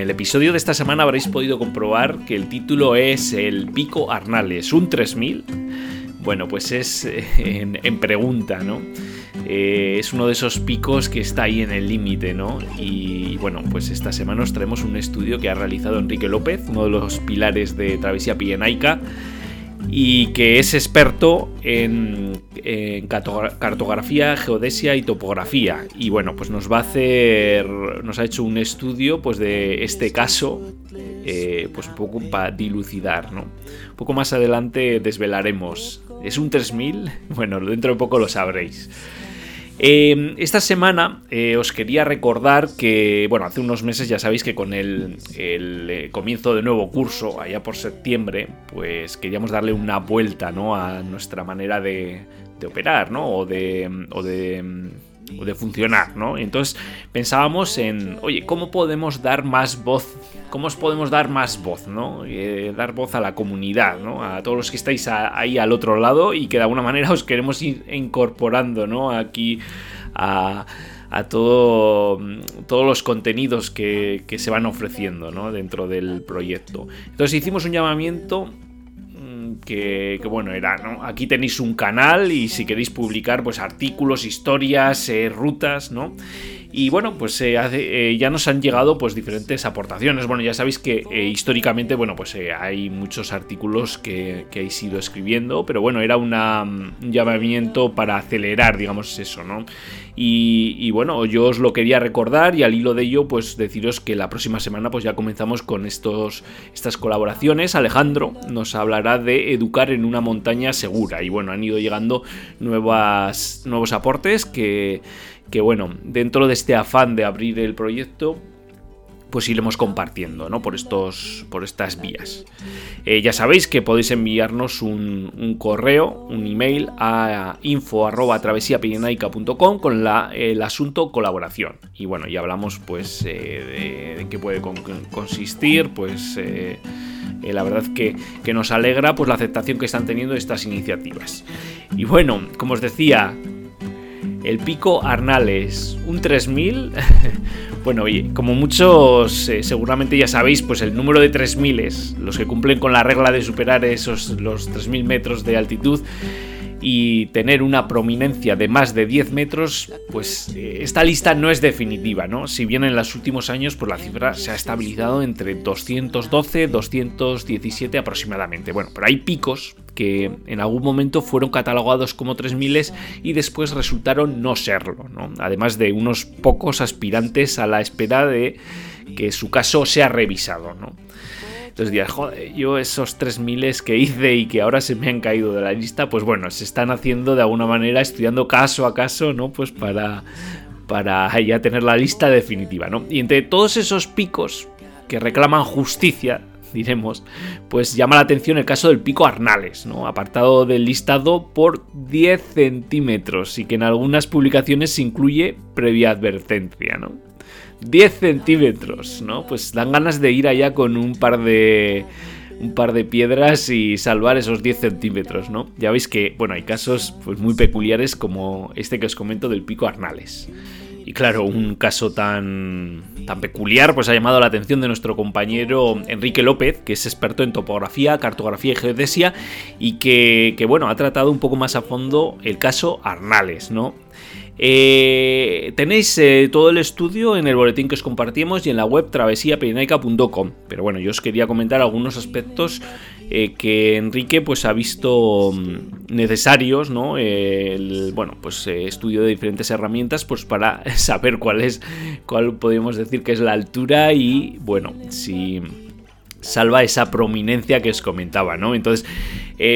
El episodio de esta semana habréis podido comprobar que el título es El Pico Arnales, un 3000. Bueno, pues es eh, en, en pregunta, ¿no? Eh, es uno de esos picos que está ahí en el límite, ¿no? Y bueno, pues esta semana os traemos un estudio que ha realizado Enrique López, uno de los pilares de Travesía Pirenaica, y que es experto en, en cartogra- cartografía, geodesia y topografía. Y bueno, pues nos va a hacer, nos ha hecho un estudio pues de este caso, eh, pues un poco para dilucidar, ¿no? Un poco más adelante desvelaremos. ¿Es un 3000? Bueno, dentro de poco lo sabréis. Eh, esta semana eh, os quería recordar que, bueno, hace unos meses ya sabéis que con el, el, eh, comienzo de nuevo curso, allá por septiembre, pues queríamos darle una vuelta, ¿no? A nuestra manera de, de operar, ¿no? O de, o de, de funcionar, ¿no? Entonces pensábamos en, oye, ¿cómo podemos dar más voz? ¿Cómo os podemos dar más voz, ¿no? Eh, dar voz a la comunidad, ¿no? A todos los que estáis ahí al otro lado y que de alguna manera os queremos ir incorporando, ¿no? Aquí a, a todo, todos los contenidos que, se van ofreciendo, ¿no? Dentro del proyecto. Entonces hicimos un llamamiento que, bueno era, ¿no? Aquí tenéis un canal y si queréis publicar pues artículos, historias, eh, rutas, ¿no? Y bueno, pues eh, eh, ya nos han llegado pues diferentes aportaciones. Bueno, ya sabéis que eh, históricamente, bueno, pues hay muchos artículos que, que habéis ido escribiendo, pero bueno, era una, mm, un llamamiento para acelerar, digamos, eso, ¿no? Y, y bueno, yo os lo quería recordar y al hilo de ello, pues deciros que la próxima semana pues ya comenzamos con estos, estas colaboraciones. Alejandro nos hablará de educar en una montaña segura. Y bueno, han ido llegando nuevas, nuevos aportes que, que bueno, dentro de este afán de abrir el proyecto, pues iremos compartiendo, ¿no? Por estos, por estas vías. Eh, ya sabéis que podéis enviarnos un, correo, un email a info@travesiapirenaica.com con el asunto colaboración. Y bueno, ya hablamos, pues, eh, de, qué puede con- con- consistir, pues. eh, la verdad que, que nos alegra pues la aceptación que están teniendo estas iniciativas. Y bueno, como os decía, el pico Arnales, un 3000. bueno, oye, como muchos eh, seguramente ya sabéis, pues el número de 3000 es los que cumplen con la regla de superar esos los 3000 metros de altitud y tener una prominencia de más de 10 metros, pues eh, esta lista no es definitiva, ¿no? Si bien en los últimos años pues la cifra se ha estabilizado entre 212 217 aproximadamente. Bueno, pero hay picos que en algún momento fueron catalogados como 3000 y después resultaron no serlo, ¿no? Además de unos pocos aspirantes a la espera de que su caso sea revisado, ¿no? Entonces dirás, joder, yo esos 3000 que hice y que ahora se me han caído de la lista, pues bueno, se están haciendo de alguna manera, estudiando caso a caso, ¿no? Pues para, para ya tener la lista definitiva, ¿no? Y entre todos esos picos que reclaman justicia, diremos, pues llama la atención el caso del pico Arnales, ¿no? Apartado del listado por 10 centímetros y que en algunas publicaciones se incluye previa advertencia, ¿no? 10 centímetros, ¿no? Pues dan ganas de ir allá con un par de un par de piedras y salvar esos 10 centímetros, ¿no? Ya veis que, bueno, hay casos pues, muy peculiares como este que os comento del pico Arnales. Y claro, un caso tan, tan peculiar pues ha llamado la atención de nuestro compañero Enrique López, que es experto en topografía, cartografía y geodesia, y que, bueno, ha tratado un poco más a fondo el caso Arnales, ¿no? Eh, tenéis eh, todo el estudio en el boletín que os compartimos y en la web travesiapirenaica.com. Pero bueno, yo os quería comentar algunos aspectos eh, que Enrique pues ha visto mm, necesarios, ¿no? El, bueno, pues estudio de diferentes herramientas pues para saber cuál es, cuál podríamos decir que es la altura y bueno, si salva esa prominencia que os comentaba, ¿no? Entonces,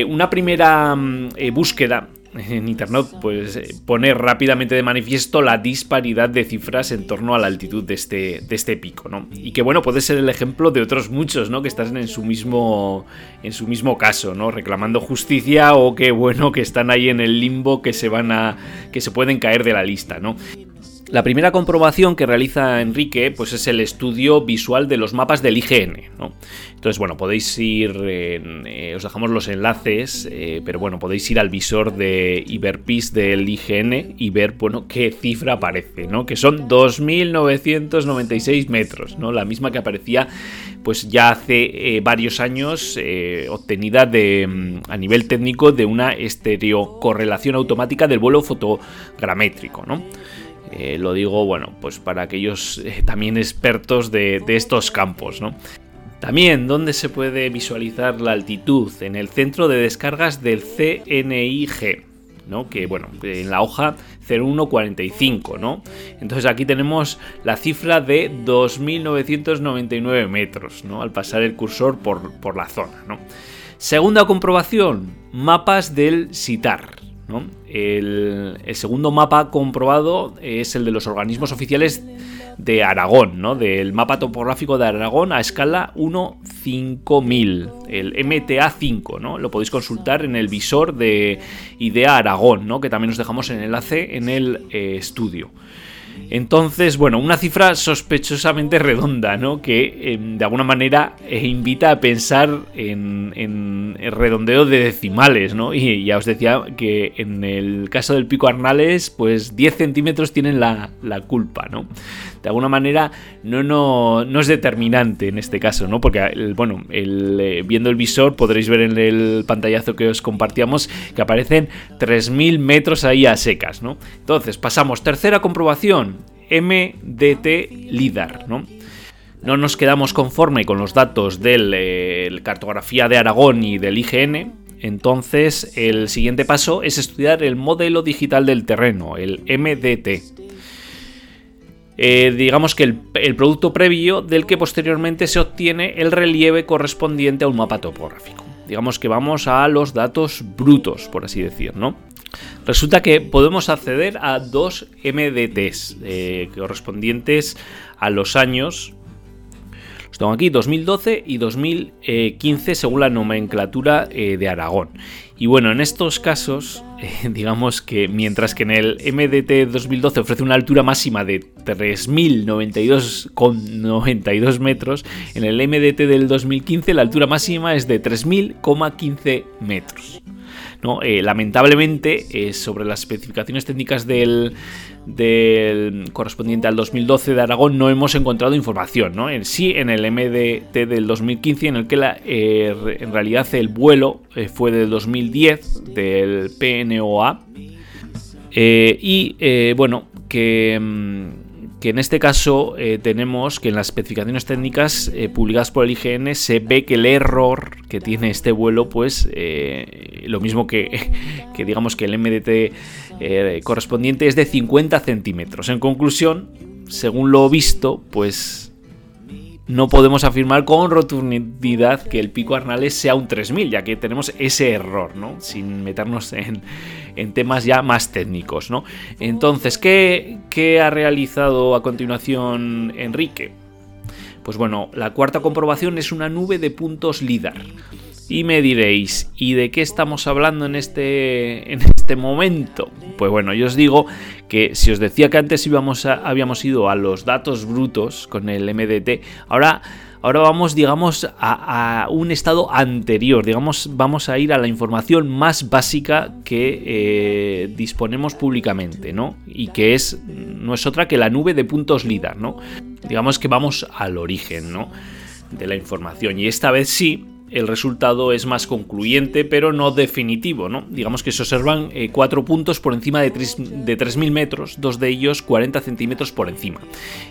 una primera mm, búsqueda en internet pues eh, pone rápidamente de manifiesto la disparidad de cifras en torno a la altitud de este, de este pico, ¿no? Y que bueno, puede ser el ejemplo de otros muchos, ¿no? Que están en su mismo en su mismo caso, ¿no? Reclamando justicia o que bueno, que están ahí en el limbo que se van a que se pueden caer de la lista, ¿no? La primera comprobación que realiza Enrique pues es el estudio visual de los mapas del IGN. Entonces, bueno, podéis ir, eh, os dejamos los enlaces, eh, pero bueno, podéis ir al visor de Iberpis del IGN y ver, bueno, qué cifra aparece, ¿no? Que son 2.996 metros, ¿no? La misma que aparecía pues ya hace eh, varios años obtenida de, mm, a nivel técnico de una estereocorrelación automática del vuelo fotogramétrico, ¿no? Eh, lo digo, bueno, pues para aquellos eh, también expertos de, estos campos, ¿no? También, ¿dónde se puede visualizar la altitud? En el centro de descargas del CNIG, ¿no? Que bueno, en la hoja 0145, ¿no? Entonces aquí tenemos la cifra de 2.999 metros, ¿no? Al pasar el cursor por, por la zona, ¿no? Segunda comprobación, mapas del SITAR. El, segundo mapa comprobado es el de los organismos oficiales de Aragón, ¿no? del mapa topográfico de Aragón a escala 1.5000, el MTA5, ¿no? lo podéis consultar en el visor de IDEA Aragón, ¿no? que también os dejamos en enlace en el eh, estudio. Entonces, bueno, una cifra sospechosamente redonda, ¿no? Que em, de alguna manera eh, invita a pensar en, el redondeo de decimales, ¿no? Y ya os decía que en el caso del pico Arnales, pues 10 centímetros tienen la, la culpa, ¿no? De alguna manera no, no, es determinante en este caso, ¿no? Porque, bueno, eh, viendo el visor podréis ver en el pantallazo que os compartíamos que aparecen 3.000 metros ahí a secas, ¿no? Entonces, pasamos, tercera comprobación, MDT LIDAR, ¿no? No nos quedamos conforme con los datos de la eh, cartografía de Aragón y del IGN, entonces el siguiente paso es estudiar el modelo digital del terreno, el MDT. Eh, digamos que el, producto previo del que posteriormente se obtiene el relieve correspondiente a un mapa topográfico. Digamos que vamos a los datos brutos, por así decir, ¿no? Resulta que podemos acceder a dos MDTs eh, correspondientes a los años los tengo aquí, 2012 y 2015 según la nomenclatura eh, de Aragón. Y bueno, en estos casos, eh, digamos que mientras que en el MDT 2012 ofrece una altura máxima de 3.092,92 metros, en el MDT del 2015 la altura máxima es de 3.015 metros. ¿No? Eh, lamentablemente, sobre las especificaciones técnicas del, correspondiente al 2012 de Aragón no hemos encontrado información, ¿no? En sí, en el MDT del 2015, en el que eh, en realidad el vuelo eh, fue del 2010 del PNOA. Eh, y bueno, que mm, que en este caso eh, tenemos que en las especificaciones técnicas eh, publicadas por el IGN se ve que el error que tiene este vuelo, pues eh, lo mismo que, que, digamos que el MDT correspondiente es de 50 centímetros. En conclusión, según lo visto, pues no podemos afirmar con rotundidad que el pico Arnales sea un 3000, ya que tenemos ese error, ¿no? Sin meternos en, temas ya más técnicos, ¿no? Entonces, ¿qué, ¿qué ha realizado a continuación Enrique? Pues bueno, la cuarta comprobación es una nube de puntos LIDAR. Y me diréis, ¿y de qué estamos hablando en este, en este momento? Pues bueno, yo os digo que si os decía que antes íbamos habíamos ido a los datos brutos con el MDT, ahora, ahora vamos, digamos, a, un estado anterior, digamos, vamos a ir a la información más básica que eh, disponemos públicamente, ¿no? Y que es, no es otra que la nube de puntos LIDAR, ¿no? Digamos que vamos al origen, ¿no? De la información. Y esta vez sí, el resultado es más concluyente, pero no definitivo. ¿no? Digamos que se observan eh, cuatro puntos por encima de, 3.000 metros, dos de ellos 40 centímetros por encima,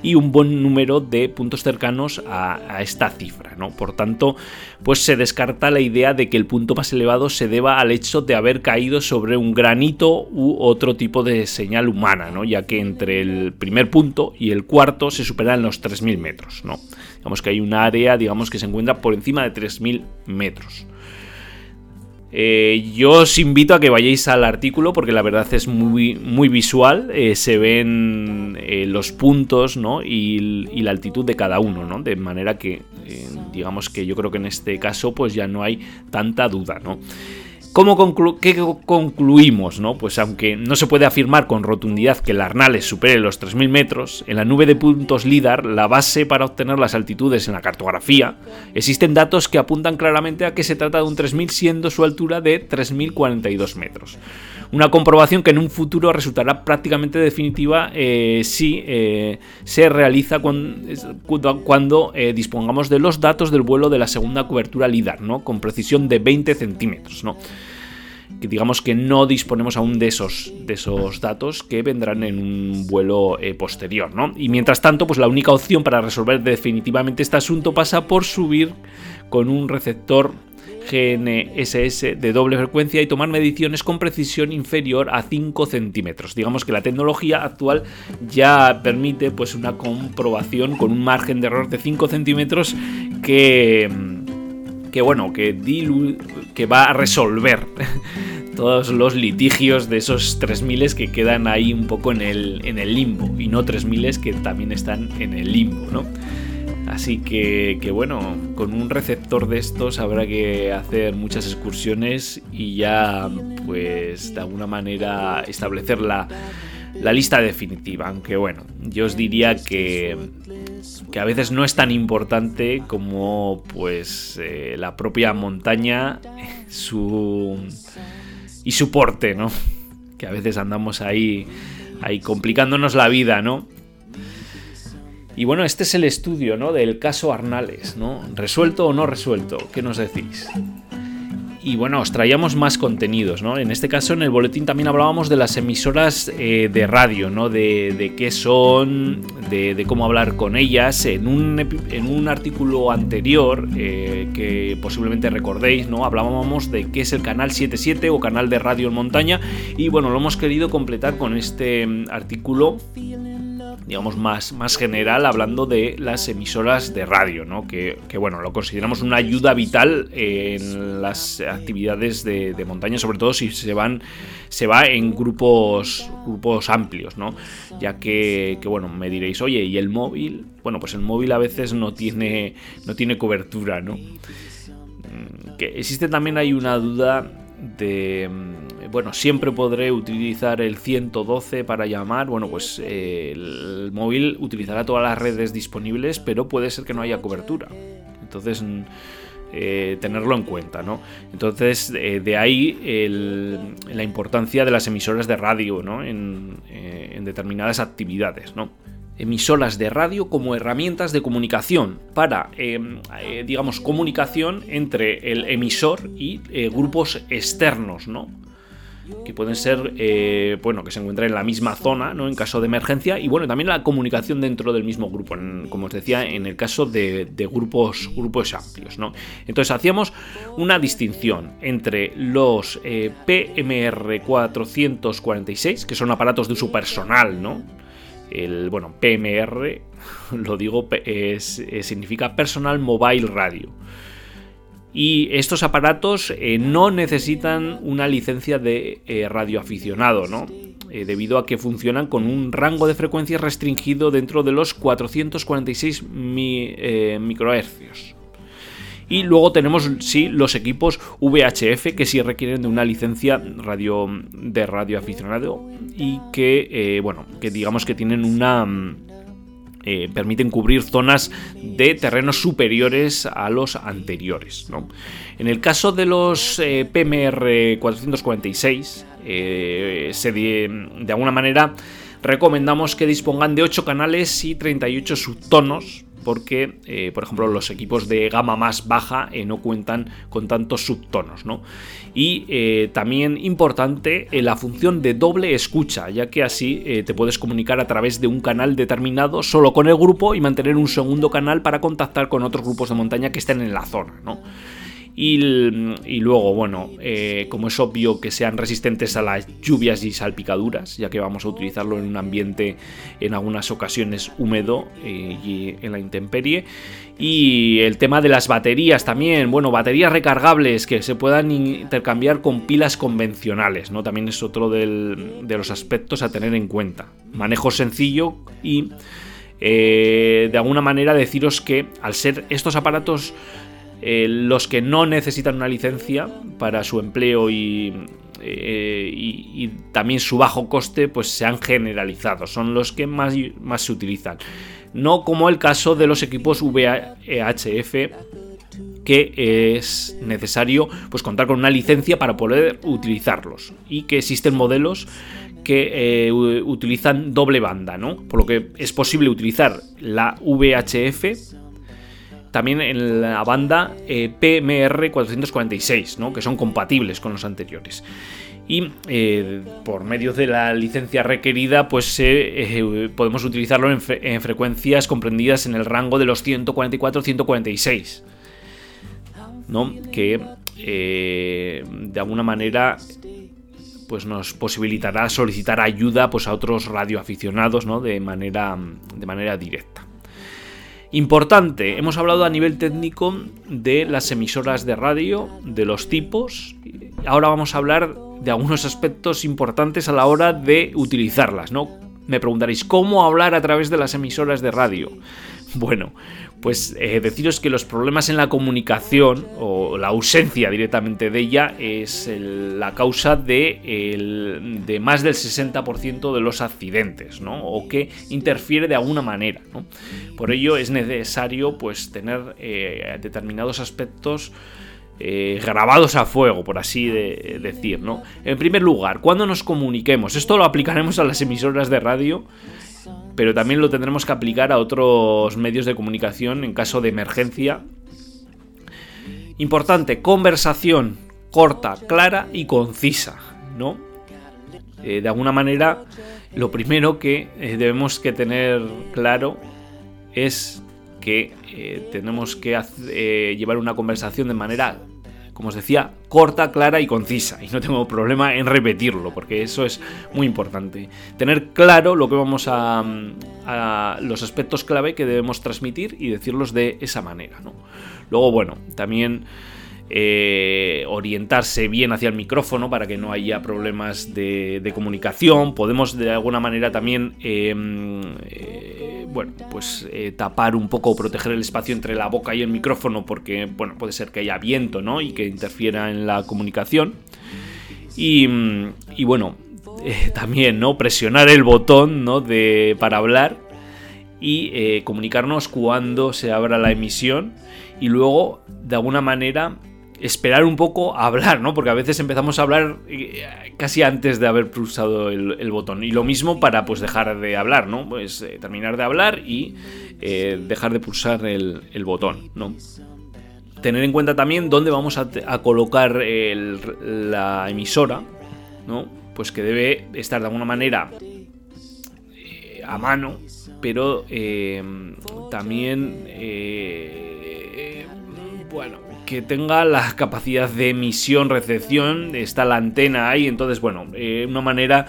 y un buen número de puntos cercanos a, esta cifra. ¿no? Por tanto, pues se descarta la idea de que el punto más elevado se deba al hecho de haber caído sobre un granito u otro tipo de señal humana, ¿no? ya que entre el primer punto y el cuarto se superan los 3.000 metros. ¿no? Digamos que hay un área digamos, que se encuentra por encima de 3.000 metros. Eh, yo os invito a que vayáis al artículo porque la verdad es muy, muy visual. Eh, se ven eh, los puntos y, y, la altitud de cada uno, ¿no? De manera que, digamos que yo creo que en este caso pues ya no hay tanta duda, ¿no? ¿Cómo ¿Qué concluimos? No? Pues aunque no se puede afirmar con rotundidad que el Arnales supere los 3.000 metros, en la nube de puntos LIDAR, la base para obtener las altitudes en la cartografía, existen datos que apuntan claramente a que se trata de un 3.000 siendo su altura de 3.042 metros. Una comprobación que en un futuro resultará prácticamente definitiva eh, si eh, se realiza cuando, eh, dispongamos de los datos del vuelo de la segunda cobertura LIDAR, ¿no? con precisión de 20 centímetros. ¿no? Digamos que no disponemos aún de esos, de esos datos que vendrán en un vuelo posterior, ¿no? Y mientras tanto, pues la única opción para resolver definitivamente este asunto pasa por subir con un receptor GNSS de doble frecuencia y tomar mediciones con precisión inferior a 5 centímetros. Digamos que la tecnología actual ya permite pues una comprobación con un margen de error de 5 centímetros que, que bueno, que, que va a resolver todos los litigios de esos 3000 que quedan ahí un poco en el, en el limbo y no 3000 que también están en el limbo, ¿no? Así que, bueno, con un receptor de estos habrá que hacer muchas excursiones y ya, pues, de alguna manera establecer la, lista definitiva. Aunque bueno, yo os diría que, que a veces no es tan importante como, pues, eh, la propia montaña su, y su porte, ¿no? Que a veces andamos ahí, ahí complicándonos la vida, ¿no? Y bueno, este es el estudio ¿no? del caso Arnales, ¿no? ¿Resuelto o no resuelto? ¿Qué nos decís? Y bueno, os traíamos más contenidos, ¿no? En este caso, en el boletín también hablábamos de las emisoras eh, de radio, ¿no? De, qué son, de, cómo hablar con ellas. En un, en un artículo anterior, eh, que posiblemente recordéis, ¿no? Hablábamos de qué es el canal 77 o canal de radio en montaña. Y bueno, lo hemos querido completar con este mm, artículo digamos, más, más general, hablando de las emisoras de radio, ¿no? Que, bueno, lo consideramos una ayuda vital en las actividades de, montaña, sobre todo si se van se va en grupos grupos amplios, ¿no? Ya que, que, bueno, me diréis, oye, ¿y el móvil? Bueno, pues el móvil a veces no tiene, no tiene cobertura, ¿no? Mm, que existe también hay una duda de mm, bueno siempre podré utilizar el 112 para llamar bueno pues eh, el móvil utilizará todas las redes disponibles pero puede ser que no haya cobertura entonces mm, eh, tenerlo en cuenta ¿no? entonces eh, de ahí la importancia de las emisoras de radio ¿no? en, determinadas actividades ¿no? emisoras de radio como herramientas de comunicación para, em, digamos, comunicación entre el emisor y grupos externos, ¿no? Que pueden ser, eh, bueno, que se encuentran en la misma zona, ¿no? En caso de emergencia, y bueno, también la comunicación dentro del mismo grupo, como os decía, en el caso de, grupos, grupos amplios, ¿no? Entonces hacíamos una distinción entre los PMR 446, que son aparatos de uso personal, ¿no? El, bueno, PMR, lo digo, es, significa Personal Mobile Radio. Y estos aparatos eh, no necesitan una licencia de eh, radioaficionado, ¿no? Eh, debido a que funcionan con un rango de frecuencia restringido dentro de los 446 microhercios. Y luego tenemos, sí, los equipos VHF que sí requieren de una licencia de radioaficionado y que, bueno, que digamos que tienen una... Eh, permiten cubrir zonas de terrenos superiores a los anteriores. En el caso de los eh, PMR 446, se de, de alguna manera recomendamos que dispongan de 8 canales y 38 subtonos porque, eh, por ejemplo, los equipos de gama más baja eh, no cuentan con tantos subtonos. ¿no? Y eh, también importante la función de doble escucha, ya que así te puedes comunicar a través de un canal determinado solo con el grupo y mantener un segundo canal para contactar con otros grupos de montaña que estén en la zona. ¿no? Y, luego, bueno, eh, como es obvio que sean resistentes a las lluvias y salpicaduras, ya que vamos a utilizarlo en un ambiente en algunas ocasiones húmedo eh, y en la intemperie. Y el tema de las baterías también, bueno, baterías recargables que se puedan intercambiar con pilas convencionales, ¿no? También es otro de los aspectos a tener en cuenta. Manejo sencillo y eh, de alguna manera deciros que al ser estos aparatos eh, los que no necesitan una licencia para su empleo eh, y, también su bajo coste, pues se han generalizado, son los que más, más se utilizan. No como el caso de los equipos VHF que es necesario pues contar con una licencia para poder utilizarlos y que existen modelos que eh, utilizan doble banda, ¿no? Por lo que es posible utilizar la VHF también en la banda eh, PMR 446, ¿no? que son compatibles con los anteriores. Y eh, por medio de la licencia requerida, pues eh, podemos utilizarlo en, frecuencias comprendidas en el rango de los 144-146. ¿no? Que de alguna manera pues nos posibilitará solicitar ayuda pues, a otros radioaficionados ¿no? de, manera, de manera directa. Importante, hemos hablado a nivel técnico de las emisoras de radio, de los tipos. Ahora vamos a hablar de algunos aspectos importantes a la hora de utilizarlas, ¿no? Me preguntaréis, ¿cómo hablar a través de las emisoras de radio? Bueno, pues eh, deciros que los problemas en la comunicación o la ausencia directamente de ella es la causa de, de, más del 60% de los accidentes, ¿no? O que interfiere de alguna manera, ¿no? Por ello es necesario pues tener eh, determinados aspectos eh, grabados a fuego, por así decir, ¿no? En primer lugar, cuando nos comuniquemos, esto lo aplicaremos a las emisoras de radio pero también lo tendremos que aplicar a otros medios de comunicación en caso de emergencia. Importante, conversación corta, clara y concisa, ¿no? Eh, de alguna manera, lo primero que eh, debemos que tener claro es que eh, tenemos que llevar una conversación de manera como os decía, corta, clara y concisa. Y no tengo problema en repetirlo, porque eso es muy importante. Tener claro lo que vamos a, los aspectos clave que debemos transmitir y decirlos de esa manera. Luego, bueno, también eh, orientarse bien hacia el micrófono para que no haya problemas de, comunicación. Podemos de alguna manera también, em, eh, bueno, pues eh, tapar un poco o proteger el espacio entre la boca y el micrófono porque, bueno, puede ser que haya viento, ¿no? Y que interfiera en la comunicación. Y, y bueno, también, ¿no? Presionar el botón, ¿no? De, para hablar y comunicarnos cuando se abra la emisión y luego de alguna manera esperar un poco a hablar, ¿no? Porque a veces empezamos a hablar eh, casi antes de haber pulsado el, botón. Y lo mismo para pues dejar de hablar, ¿no? Pues eh, terminar de hablar y eh, dejar de pulsar el, botón, ¿no? Tener en cuenta también dónde vamos a, colocar la emisora, ¿no? Pues que debe estar de alguna manera a mano, pero también, bueno, que tenga la capacidad de emisión, recepción, está la antena ahí, entonces bueno, eh, una manera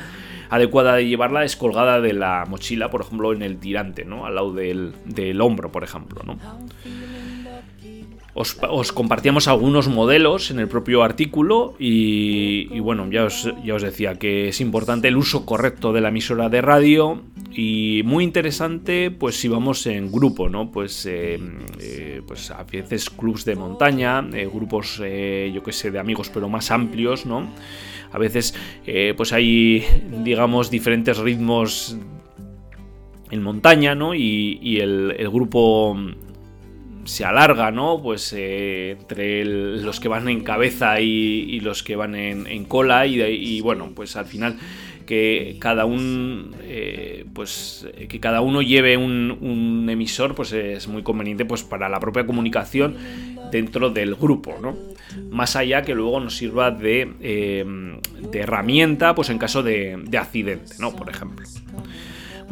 adecuada de llevarla es colgada de la mochila, por ejemplo, en el tirante, ¿no? Al lado del, del hombro, por ejemplo, ¿no? Os, compartíamos algunos modelos en el propio artículo y, bueno, ya os, ya os, decía que es importante el uso correcto de la emisora de radio y muy interesante pues si vamos en grupo, ¿no? Pues, eh, eh, pues a veces clubs de montaña, eh, grupos yo que sé de amigos pero más amplios, ¿no? A veces pues hay digamos diferentes ritmos en montaña, ¿no? Y, el grupo se alarga, ¿no? Pues eh, entre los que van en cabeza y, los que van en, cola y, bueno, pues al final que cada un eh, pues que cada uno lleve un, emisor pues es muy conveniente pues para la propia comunicación dentro del grupo no más allá que luego nos sirva de, eh, de herramienta pues en caso de, de accidente no por ejemplo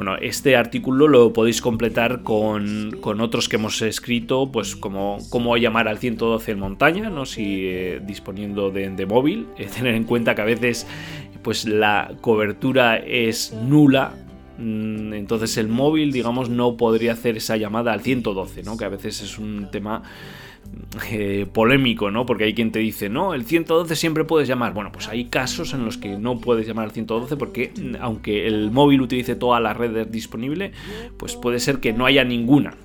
bueno, este artículo lo podéis completar con, otros que hemos escrito, pues como cómo llamar al 112 en montaña, ¿no? Si eh, disponiendo de, móvil, eh, tener en cuenta que a veces pues la cobertura es nula mm, entonces el móvil, digamos, no podría hacer esa llamada al 112, ¿no? Que a veces es un tema eh, polémico, ¿no? Porque hay quien te dice, no, el 112 siempre puedes llamar. Bueno, pues hay casos en los que no puedes llamar al 112 porque mm, aunque el móvil utilice toda la red disponible, pues puede ser que no haya ninguna.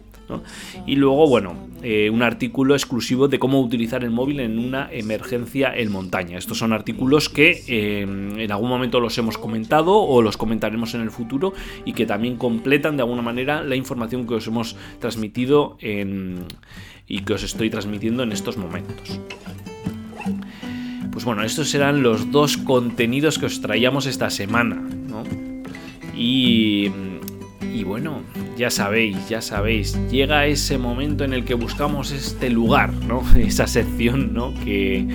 Y luego, bueno, eh, un artículo exclusivo de cómo utilizar el móvil en una emergencia en montaña. Estos son artículos que eh, en algún momento los hemos comentado o los comentaremos en el futuro y que también completan de alguna manera la información que os hemos transmitido en, y que os estoy transmitiendo en estos momentos. Pues bueno, estos serán los dos contenidos que os traíamos esta semana, ¿no? Y, y bueno, ya sabéis, ya sabéis, llega ese momento en el que buscamos este lugar, ¿no? Esa sección, ¿no? Que,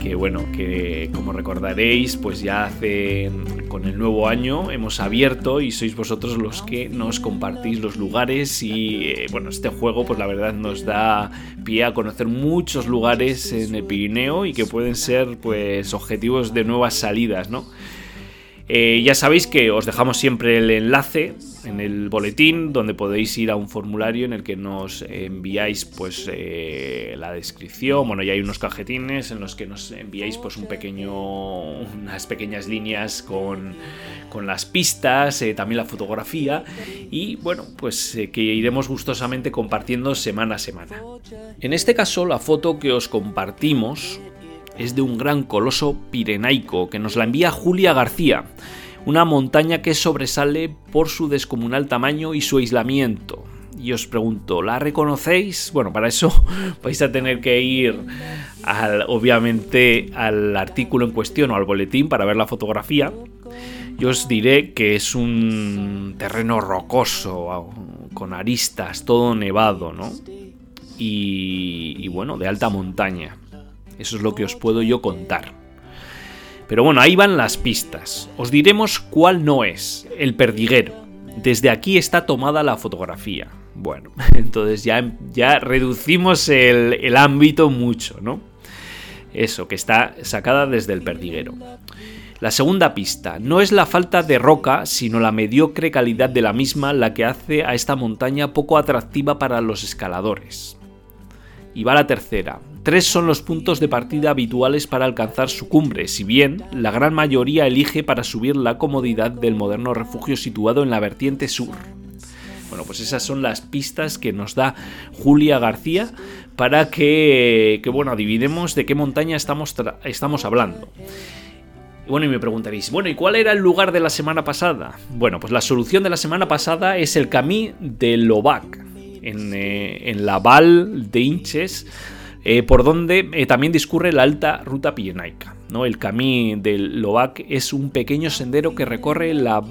que bueno, que como recordaréis, pues ya hace con el nuevo año hemos abierto y sois vosotros los que nos compartís los lugares y eh, bueno, este juego pues la verdad nos da pie a conocer muchos lugares en el Pirineo y que pueden ser pues objetivos de nuevas salidas, ¿no? Eh, ya sabéis que os dejamos siempre el enlace en el boletín donde podéis ir a un formulario en el que nos enviáis pues eh, la descripción. Bueno ya hay unos cajetines en los que nos enviáis pues un pequeño unas pequeñas líneas con, las pistas eh, también la fotografía. Y bueno pues que iremos gustosamente compartiendo semana a semana. En este caso la foto que os compartimos es de un gran coloso pirenaico que nos la envía Julia García, una montaña que sobresale por su descomunal tamaño y su aislamiento. Y os pregunto, ¿la reconocéis? Bueno, para eso vais a tener que ir al, obviamente al artículo en cuestión o al boletín para ver la fotografía. Yo os diré que es un terreno rocoso, con aristas, todo nevado, ¿no? y bueno, de alta montaña. Eso es lo que os puedo yo contar. Pero bueno, ahí van las pistas. Os diremos cuál no es. El perdiguero. Desde aquí está tomada la fotografía. Bueno, entonces ya, ya reducimos el, el ámbito mucho, ¿no? Eso, que está sacada desde el perdiguero. La segunda pista, no es la falta de roca, sino la mediocre calidad de la misma la que hace a esta montaña poco atractiva para los escaladores. Y va la tercera, Tres son los puntos de partida habituales para alcanzar su cumbre, si bien la gran mayoría elige para subir la comodidad del moderno refugio situado en la vertiente sur. Bueno, pues esas son las pistas que nos da Julia García para que, bueno, adivinemos de qué montaña estamos, estamos hablando. Bueno, y me preguntaréis, bueno, ¿y cuál era el lugar de la semana pasada? Bueno, pues la solución de la semana pasada es el Camí de Lobac, en, eh, en la Val de Inches eh, por donde eh, también discurre la alta ruta pirenaica. ¿no? El camino del Lobac es un pequeño sendero que recorre la,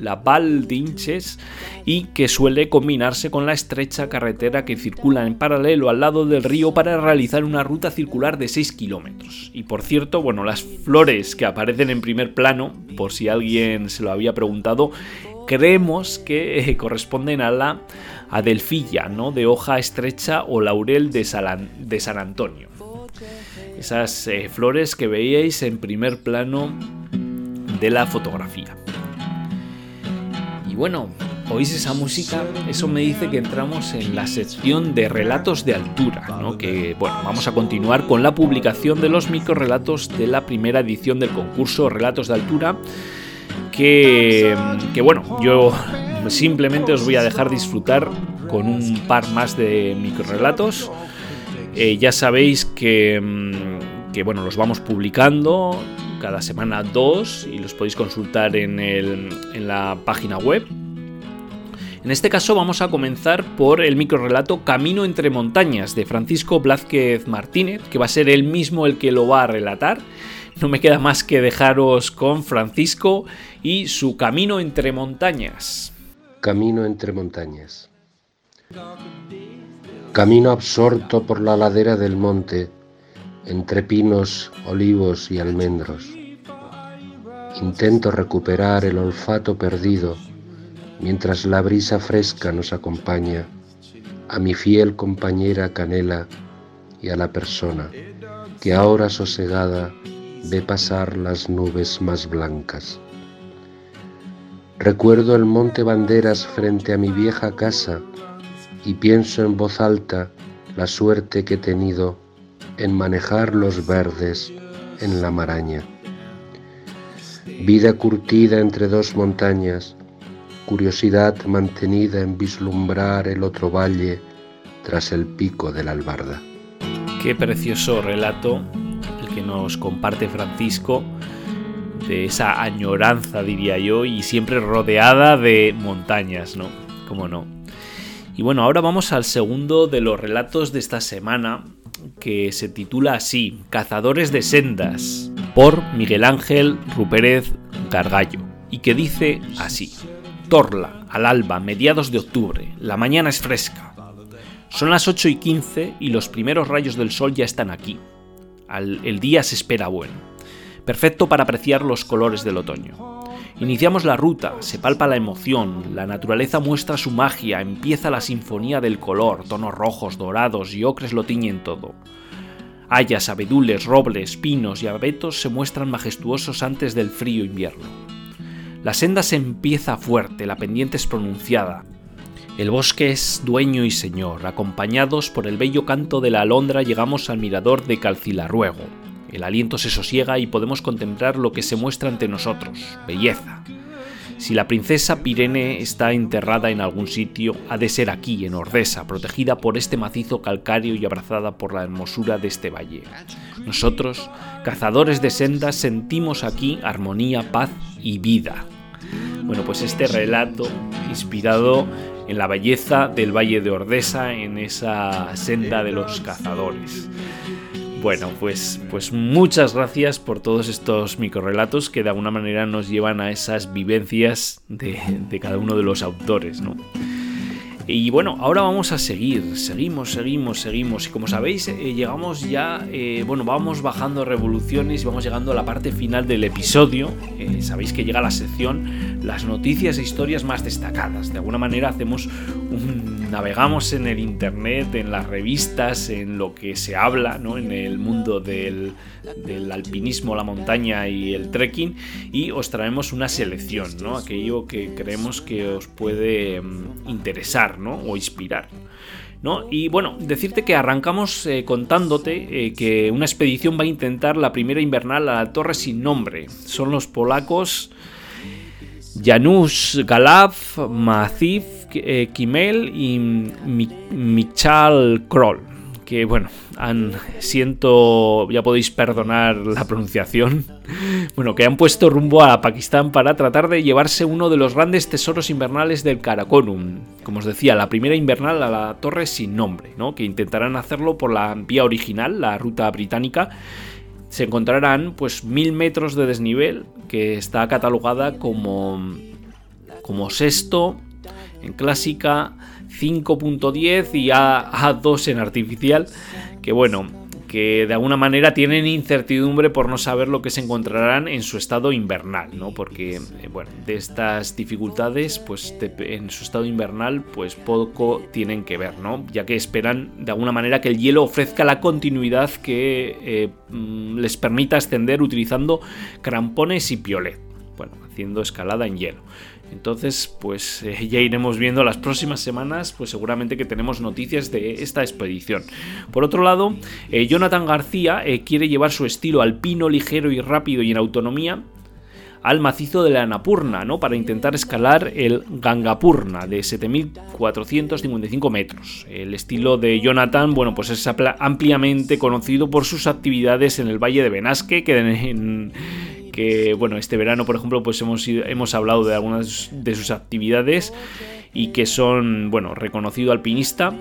la Val d'Inches y que suele combinarse con la estrecha carretera que circula en paralelo al lado del río para realizar una ruta circular de 6 kilómetros. Y por cierto, bueno, las flores que aparecen en primer plano, por si alguien se lo había preguntado, creemos que eh, corresponden a la adelfilla, ¿no? de hoja estrecha o laurel de, San Antonio. Esas eh, flores que veíais en primer plano de la fotografía. Y bueno, oís esa música, eso me dice que entramos en la sección de relatos de altura, ¿no? que bueno, vamos a continuar con la publicación de los microrelatos de la primera edición del concurso Relatos de Altura, que, bueno, yo simplemente os voy a dejar disfrutar con un par más de microrelatos. Eh, ya sabéis que, mm, que, bueno, los vamos publicando cada semana dos y los podéis consultar en, en la página web. En este caso vamos a comenzar por el microrelato Camino entre montañas de Francisco Blázquez Martínez, que va a ser él mismo el que lo va a relatar no me queda más que dejaros con Francisco y su camino entre montañas. Camino entre montañas. Camino absorto por la ladera del monte, entre pinos, olivos y almendros. Intento recuperar el olfato perdido mientras la brisa fresca nos acompaña, a mi fiel compañera Canela y a la persona que ahora sosegada ve pasar las nubes más blancas. Recuerdo el monte Banderas frente a mi vieja casa y pienso en voz alta la suerte que he tenido en manejar los verdes en la maraña. Vida curtida entre dos montañas, curiosidad mantenida en vislumbrar el otro valle tras el pico de la albarda. Qué precioso relato nos comparte Francisco de esa añoranza, diría yo, y siempre rodeada de montañas, ¿no? ¿Cómo no? Y bueno, ahora vamos al segundo de los relatos de esta semana, que se titula así, Cazadores de Sendas, por Miguel Ángel Rupérez Gargallo, y que dice así. Torla, al alba, mediados de octubre. La mañana es fresca. Son las 8 y 15 y los primeros rayos del sol ya están aquí. El día se espera bueno. Perfecto para apreciar los colores del otoño. Iniciamos la ruta, se palpa la emoción, la naturaleza muestra su magia, empieza la sinfonía del color, tonos rojos, dorados y ocres lo tiñen todo. Hayas, abedules, robles, pinos y abetos se muestran majestuosos antes del frío invierno. La senda se empieza fuerte, la pendiente es pronunciada. El bosque es dueño y señor. Acompañados por el bello canto de la alondra llegamos al mirador de Calcilarruego. El aliento se sosiega y podemos contemplar lo que se muestra ante nosotros, belleza. Si la princesa Pirene está enterrada en algún sitio, ha de ser aquí, en Ordesa, protegida por este macizo calcáreo y abrazada por la hermosura de este valle. Nosotros, cazadores de sendas, sentimos aquí armonía, paz y vida. Bueno, pues este relato inspirado en la belleza del Valle de Ordesa, en esa senda de los cazadores. Bueno, pues, pues muchas gracias por todos estos microrelatos que de alguna manera nos llevan a esas vivencias de, de cada uno de los autores, ¿no? Y bueno, ahora vamos a seguir, seguimos, seguimos, seguimos. Y como sabéis, eh, llegamos ya, eh, bueno, vamos bajando revoluciones y vamos llegando a la parte final del episodio. Eh, sabéis que llega la sección las noticias e historias más destacadas. De alguna manera hacemos un, navegamos en el internet, en las revistas, en lo que se habla, ¿no? En el mundo del, del alpinismo, la montaña y el trekking y os traemos una selección, ¿no? Aquello que creemos que os puede interesar o inspirar. ¿No? Y bueno, decirte que arrancamos eh, contándote eh, que una expedición va a intentar la primera invernal a la torre sin nombre. Son los polacos Janusz Galav, Maciv eh, Kimel y Michal Kroll. Que bueno, han, siento, ya podéis perdonar la pronunciación, bueno, que han puesto rumbo a Pakistán para tratar de llevarse uno de los grandes tesoros invernales del Karakorum. Como os decía, la primera invernal a la torre sin nombre, ¿no? Que intentarán hacerlo por la vía original, la ruta británica. Se encontrarán pues mil metros de desnivel, que está catalogada como, como sexto en clásica 5.10 y A, A2 en artificial, que bueno, que de alguna manera tienen incertidumbre por no saber lo que se encontrarán en su estado invernal, ¿no? Porque, eh, bueno, de estas dificultades, pues en su estado invernal, pues poco tienen que ver, ¿no? Ya que esperan de alguna manera que el hielo ofrezca la continuidad que eh, mm, les permita ascender utilizando crampones y piolet, bueno, haciendo escalada en hielo. Entonces, pues eh, ya iremos viendo las próximas semanas, pues seguramente que tenemos noticias de esta expedición. Por otro lado, eh, Jonathan García eh, quiere llevar su estilo alpino, ligero y rápido y en autonomía al macizo de la Annapurna, ¿no? Para intentar escalar el Gangapurna de 7.455 metros. El estilo de Jonathan, bueno, pues es ampliamente conocido por sus actividades en el Valle de Benasque, que en, que, bueno, este verano, por ejemplo, pues hemos, hemos hablado de algunas de sus actividades y que son, bueno, reconocido alpinista.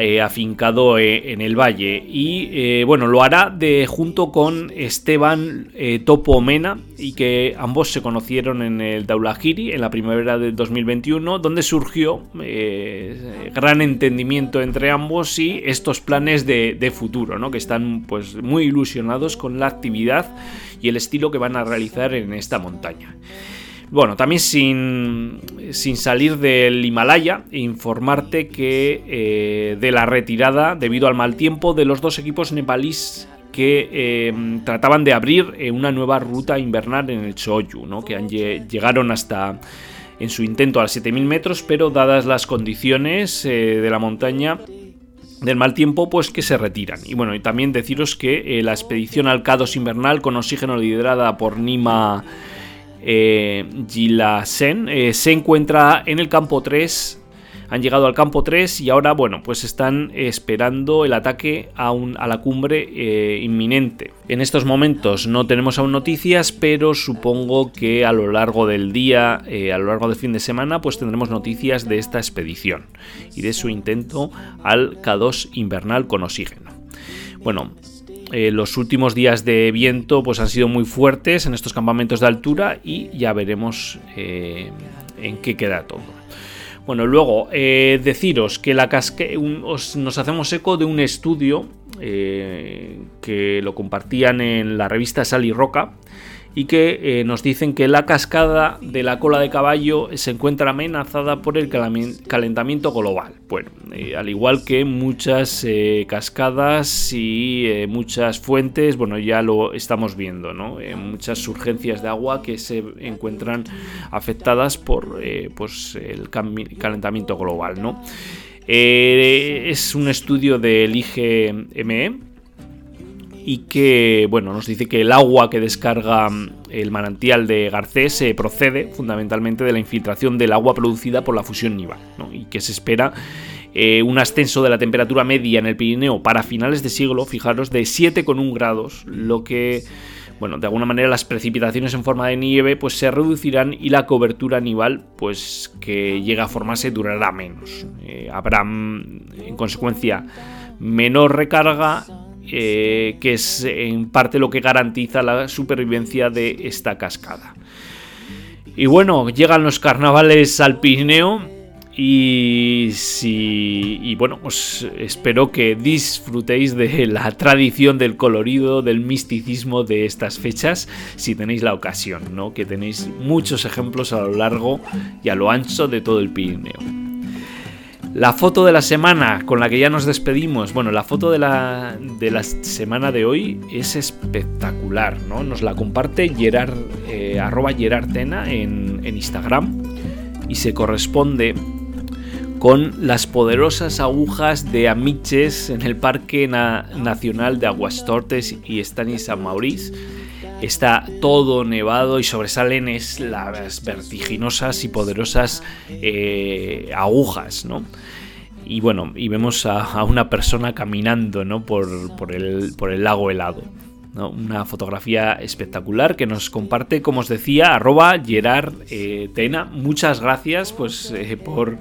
Eh, afincado eh, en el valle. Y eh, bueno, lo hará de, junto con Esteban Topo Mena, y que ambos se conocieron en el Daulahiri en la primavera del 2021, donde surgió gran entendimiento entre ambos y estos planes de, de, futuro, ¿no? que están pues muy ilusionados con la actividad y el estilo que van a realizar en esta montaña. Bueno, también sin, salir del Himalaya, informarte que eh, de la retirada debido al mal tiempo de los dos equipos nepalíes que eh, trataban de abrir eh, una nueva ruta invernal en el Choyu, ¿no? que llegaron hasta en su intento a 7.000 metros, pero dadas las condiciones de la montaña del mal tiempo, pues que se retiran. Y bueno, y también deciros que la expedición al K2 invernal con oxígeno liderada por Nima eh, Gilasen eh, se encuentra en el campo 3. Han llegado al campo 3 y ahora, bueno, pues están esperando el ataque a, a la cumbre eh, inminente. En estos momentos no tenemos aún noticias, pero supongo que a lo largo del día, eh, a lo largo del fin de semana, pues tendremos noticias de esta expedición y de su intento al K2 invernal con oxígeno. Bueno, eh, los últimos días de viento pues, han sido muy fuertes en estos campamentos de altura y ya veremos eh, en qué queda todo. Bueno, luego eh, deciros que la casque nos hacemos eco de un estudio que lo compartían en la revista Sal y Roca y que eh, nos dicen que la cascada de la cola de caballo se encuentra amenazada por el calentamiento global. Bueno, eh, al igual que muchas eh, cascadas y muchas fuentes, bueno, ya lo estamos viendo, ¿no? muchas surgencias de agua que se encuentran afectadas por pues, el calentamiento global, ¿no? es un estudio del IGME y que bueno, nos dice que el agua que descarga mm, el manantial de Garcés se procede fundamentalmente de la infiltración del agua producida por la fusión nival y que se espera eh, un ascenso de la temperatura media en el Pirineo para finales de siglo, fijaros, de 7,1 grados, lo que bueno, de alguna manera las precipitaciones en forma de nieve pues se reducirán y la cobertura nival pues que llega a formarse durará menos. Eh, habrá mm, en consecuencia menor recarga eh, que es en parte lo que garantiza la supervivencia de esta cascada. Y bueno, llegan los carnavales al Pirineo y, si, y bueno, pues espero que disfrutéis de la tradición del colorido, del misticismo de estas fechas, si tenéis la ocasión, ¿no? Que tenéis muchos ejemplos a lo largo y a lo ancho de todo el Pirineo. La foto de la semana con la que ya nos despedimos. Bueno, la foto de la, de la semana de hoy es espectacular, ¿no? Nos la comparte Gerard, eh, arroba Gerardtena en, en Instagram y se corresponde con las poderosas agujas de Amiches en el Parque Nacional de Aguastortes y Stanis San Maurice está todo nevado y sobresalen es las vertiginosas y poderosas eh, agujas, ¿no? Y bueno, y vemos a, una persona caminando, ¿no? Por, el, por el lago helado. Una fotografía espectacular que nos comparte, como os decía, arroba Gerard eh, Tena. Muchas gracias pues, eh, por,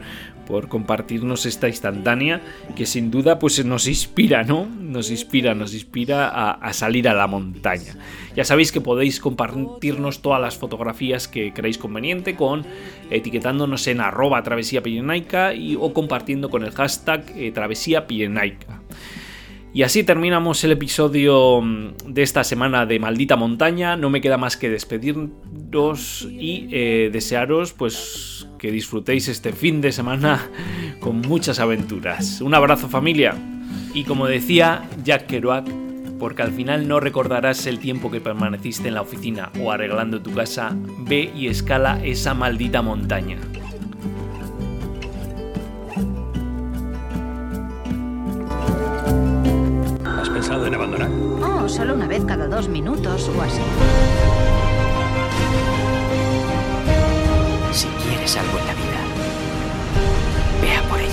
por compartirnos esta instantánea que sin duda pues nos inspira, ¿no? Nos inspira, nos inspira a, salir a la montaña. Ya sabéis que podéis compartirnos todas las fotografías que creáis conveniente con etiquetándonos en arroba travesía y, o compartiendo con el hashtag eh, travesía pirenaica. Y así terminamos el episodio mm, de esta semana de Maldita Montaña. No me queda más que despedirnos y eh, desearos pues que disfrutéis este fin de semana con muchas aventuras. Un abrazo familia. Y como decía Jack Kerouac, porque al final no recordarás el tiempo que permaneciste en la oficina o arreglando tu casa, ve y escala esa maldita montaña. pensado en abandonar? Oh, solo una vez cada dos minutos o así. Si quieres algo en la vida, vea por él.